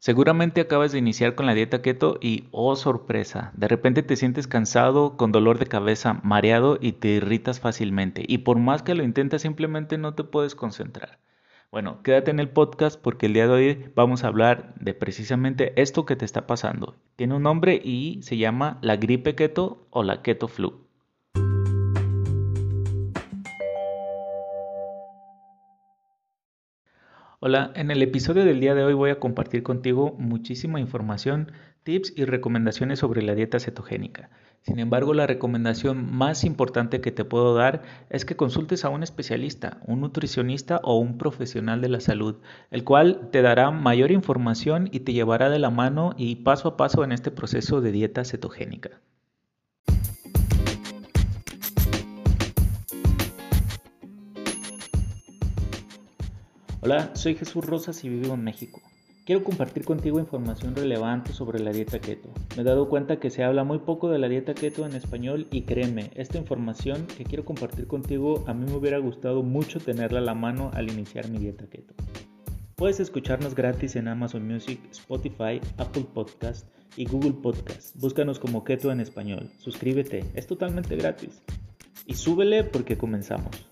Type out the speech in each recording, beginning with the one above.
Seguramente acabas de iniciar con la dieta keto y, oh sorpresa, de repente te sientes cansado, con dolor de cabeza, mareado y te irritas fácilmente. Y por más que lo intentas, simplemente no te puedes concentrar. Bueno, quédate en el podcast porque el día de hoy vamos a hablar de precisamente esto que te está pasando. Tiene un nombre y se llama la gripe keto o la keto flu. Hola, en el episodio del día de hoy voy a compartir contigo muchísima información, tips y recomendaciones sobre la dieta cetogénica. Sin embargo, la recomendación más importante que te puedo dar es que consultes a un especialista, un nutricionista o un profesional de la salud, el cual te dará mayor información y te llevará de la mano y paso a paso en este proceso de dieta cetogénica. Hola, soy Jesús Rosas y vivo en México. Quiero compartir contigo información relevante sobre la dieta keto. Me he dado cuenta que se habla muy poco de la dieta keto en español y créeme, esta información que quiero compartir contigo a mí me hubiera gustado mucho tenerla a la mano al iniciar mi dieta keto. Puedes escucharnos gratis en Amazon Music, Spotify, Apple Podcast y Google Podcast. Búscanos como Keto en español. Suscríbete, es totalmente gratis. Y súbele porque comenzamos.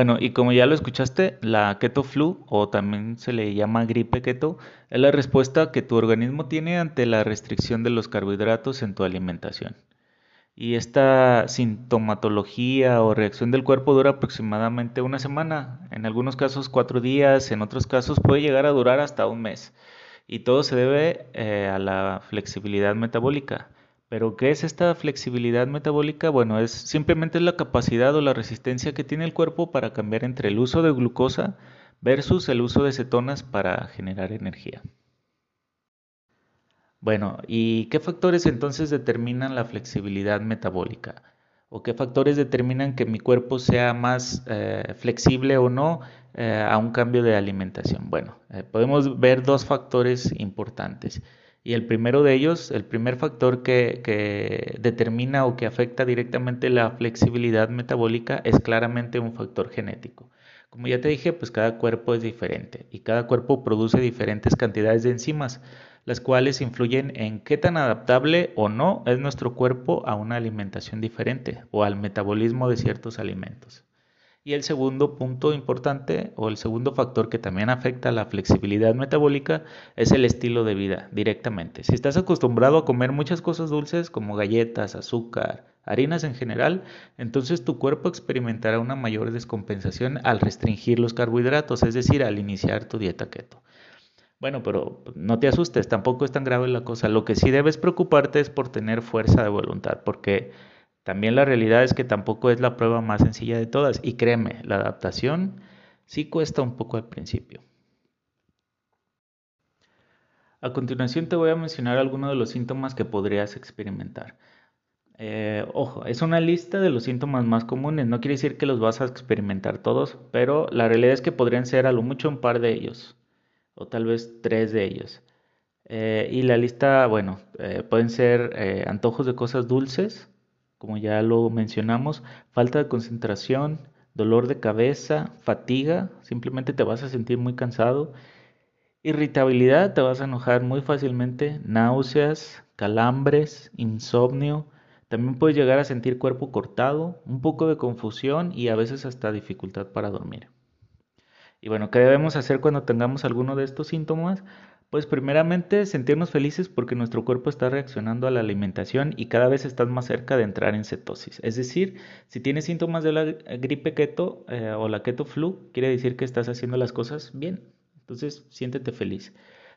Bueno, y como ya lo escuchaste, la keto flu o también se le llama gripe keto es la respuesta que tu organismo tiene ante la restricción de los carbohidratos en tu alimentación. Y esta sintomatología o reacción del cuerpo dura aproximadamente una semana, en algunos casos cuatro días, en otros casos puede llegar a durar hasta un mes. Y todo se debe eh, a la flexibilidad metabólica. Pero ¿qué es esta flexibilidad metabólica? Bueno, es simplemente la capacidad o la resistencia que tiene el cuerpo para cambiar entre el uso de glucosa versus el uso de cetonas para generar energía. Bueno, ¿y qué factores entonces determinan la flexibilidad metabólica? ¿O qué factores determinan que mi cuerpo sea más eh, flexible o no eh, a un cambio de alimentación? Bueno, eh, podemos ver dos factores importantes. Y el primero de ellos, el primer factor que, determina o que afecta directamente la flexibilidad metabólica es claramente un factor genético. Como ya te dije, pues cada cuerpo es diferente y cada cuerpo produce diferentes cantidades de enzimas, las cuales influyen en qué tan adaptable o no es nuestro cuerpo a una alimentación diferente o al metabolismo de ciertos alimentos. Y el segundo punto importante o el segundo factor que también afecta a la flexibilidad metabólica es el estilo de vida directamente. Si estás acostumbrado a comer muchas cosas dulces como galletas, azúcar, harinas en general, entonces tu cuerpo experimentará una mayor descompensación al restringir los carbohidratos, es decir, al iniciar tu dieta keto. Bueno, pero no te asustes, tampoco es tan grave la cosa. Lo que sí debes preocuparte es por tener fuerza de voluntad, porque también la realidad es que tampoco es la prueba más sencilla de todas y créeme, la adaptación sí cuesta un poco al principio. A continuación te voy a mencionar algunos de los síntomas que podrías experimentar. Eh, ojo, es una lista de los síntomas más comunes, no quiere decir que los vas a experimentar todos, pero la realidad es que podrían ser a lo mucho un par de ellos, o tal vez tres de ellos. Eh, y la lista, bueno, eh, pueden ser antojos de cosas dulces, como ya lo mencionamos, falta de concentración, dolor de cabeza, fatiga, simplemente te vas a sentir muy cansado, irritabilidad, te vas a enojar muy fácilmente, náuseas, calambres, insomnio, también puedes llegar a sentir cuerpo cortado, un poco de confusión y a veces hasta dificultad para dormir. Y bueno, ¿qué debemos hacer cuando tengamos alguno de estos síntomas? Pues primeramente sentirnos felices porque nuestro cuerpo está reaccionando a la alimentación y cada vez estás más cerca de entrar en cetosis. Es decir, si tienes síntomas de la gripe keto eh, o la keto flu, quiere decir que estás haciendo las cosas bien. Entonces, siéntete feliz.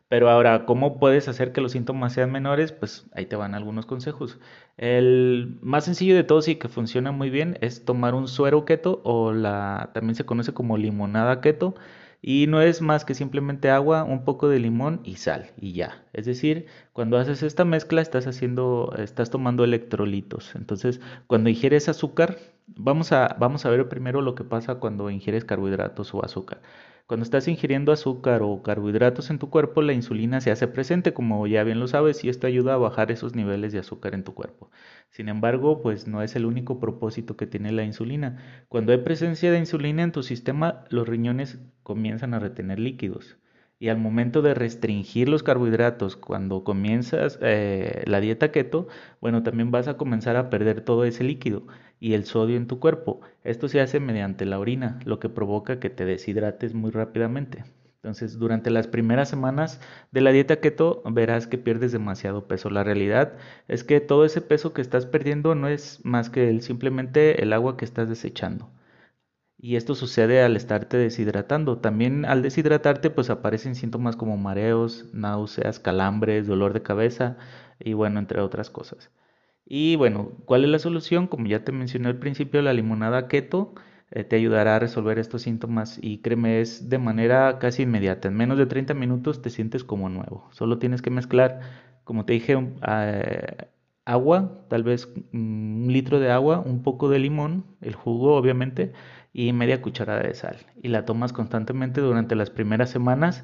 Pero ahora, ¿cómo puedes hacer que los síntomas sean menores? Pues ahí te van algunos consejos. El más sencillo de todos y que funciona muy bien es tomar un suero keto o la también se conoce como limonada keto y no es más que simplemente agua, un poco de limón y sal y ya. Es decir, cuando haces esta mezcla estás haciendo, estás tomando electrolitos. Entonces, cuando ingieres azúcar, Vamos a, vamos a ver primero lo que pasa cuando ingieres carbohidratos o azúcar. Cuando estás ingiriendo azúcar o carbohidratos en tu cuerpo, la insulina se hace presente, como ya bien lo sabes, y esto ayuda a bajar esos niveles de azúcar en tu cuerpo. Sin embargo, pues no es el único propósito que tiene la insulina. Cuando hay presencia de insulina en tu sistema, los riñones comienzan a retener líquidos. Y al momento de restringir los carbohidratos, cuando comienzas eh, la dieta keto, bueno, también vas a comenzar a perder todo ese líquido y el sodio en tu cuerpo. Esto se hace mediante la orina, lo que provoca que te deshidrates muy rápidamente. Entonces, durante las primeras semanas de la dieta keto verás que pierdes demasiado peso. La realidad es que todo ese peso que estás perdiendo no es más que el, simplemente el agua que estás desechando. Y esto sucede al estarte deshidratando. También al deshidratarte pues aparecen síntomas como mareos, náuseas, calambres, dolor de cabeza y bueno, entre otras cosas. Y bueno, ¿cuál es la solución? Como ya te mencioné al principio, la limonada keto eh, te ayudará a resolver estos síntomas y créeme, es de manera casi inmediata. En menos de 30 minutos te sientes como nuevo. Solo tienes que mezclar, como te dije, eh, agua, tal vez un litro de agua, un poco de limón, el jugo obviamente, y media cucharada de sal. Y la tomas constantemente durante las primeras semanas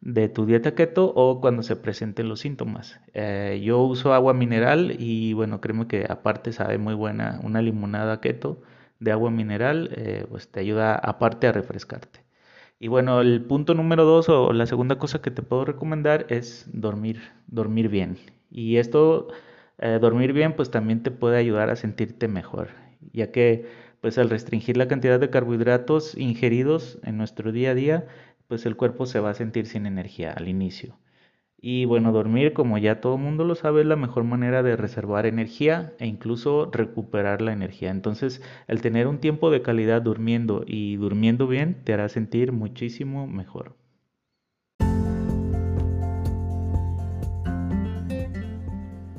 de tu dieta keto o cuando se presenten los síntomas. Eh, yo uso agua mineral y bueno, créeme que aparte sabe muy buena una limonada keto de agua mineral, eh, pues te ayuda aparte a refrescarte. Y bueno, el punto número dos o la segunda cosa que te puedo recomendar es dormir, dormir bien. Y esto, eh, dormir bien, pues también te puede ayudar a sentirte mejor, ya que pues al restringir la cantidad de carbohidratos ingeridos en nuestro día a día, pues el cuerpo se va a sentir sin energía al inicio. Y bueno, dormir, como ya todo el mundo lo sabe, es la mejor manera de reservar energía e incluso recuperar la energía. Entonces, el tener un tiempo de calidad durmiendo y durmiendo bien te hará sentir muchísimo mejor.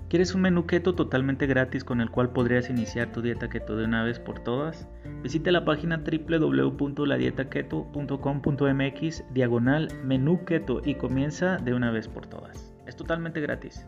¿Quieres un menú keto totalmente gratis con el cual podrías iniciar tu dieta keto de una vez por todas? Visita la página www.ladietaketo.com.mx diagonal menú keto y comienza de una vez por todas. Es totalmente gratis.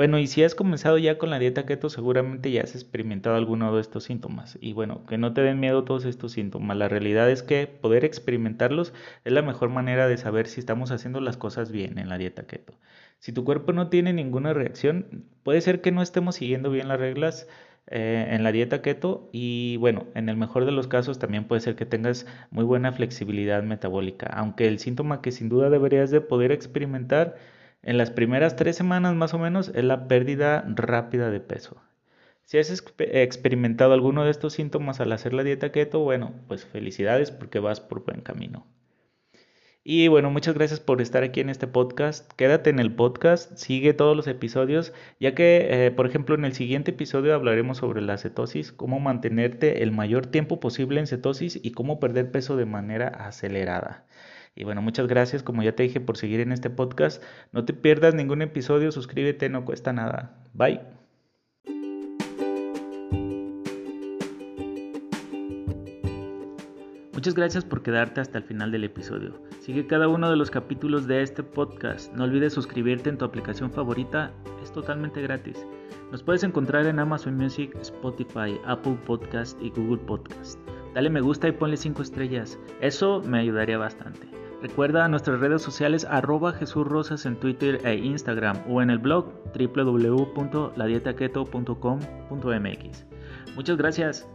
Bueno, y si has comenzado ya con la dieta keto, seguramente ya has experimentado alguno de estos síntomas. Y bueno, que no te den miedo todos estos síntomas. La realidad es que poder experimentarlos es la mejor manera de saber si estamos haciendo las cosas bien en la dieta keto. Si tu cuerpo no tiene ninguna reacción, puede ser que no estemos siguiendo bien las reglas eh, en la dieta keto y bueno, en el mejor de los casos también puede ser que tengas muy buena flexibilidad metabólica, aunque el síntoma que sin duda deberías de poder experimentar en las primeras tres semanas más o menos es la pérdida rápida de peso. Si has experimentado alguno de estos síntomas al hacer la dieta keto, bueno, pues felicidades porque vas por buen camino. Y bueno, muchas gracias por estar aquí en este podcast. Quédate en el podcast, sigue todos los episodios, ya que, eh, por ejemplo, en el siguiente episodio hablaremos sobre la cetosis, cómo mantenerte el mayor tiempo posible en cetosis y cómo perder peso de manera acelerada. Y bueno, muchas gracias, como ya te dije, por seguir en este podcast. No te pierdas ningún episodio, suscríbete, no cuesta nada. Bye. Muchas gracias por quedarte hasta el final del episodio. Sigue cada uno de los capítulos de este podcast. No olvides suscribirte en tu aplicación favorita, es totalmente gratis. Nos puedes encontrar en Amazon Music, Spotify, Apple Podcast y Google Podcast. Dale me gusta y ponle 5 estrellas, eso me ayudaría bastante. Recuerda nuestras redes sociales arroba Jesús Rosas en Twitter e Instagram o en el blog www.ladietaketo.com.mx. Muchas gracias.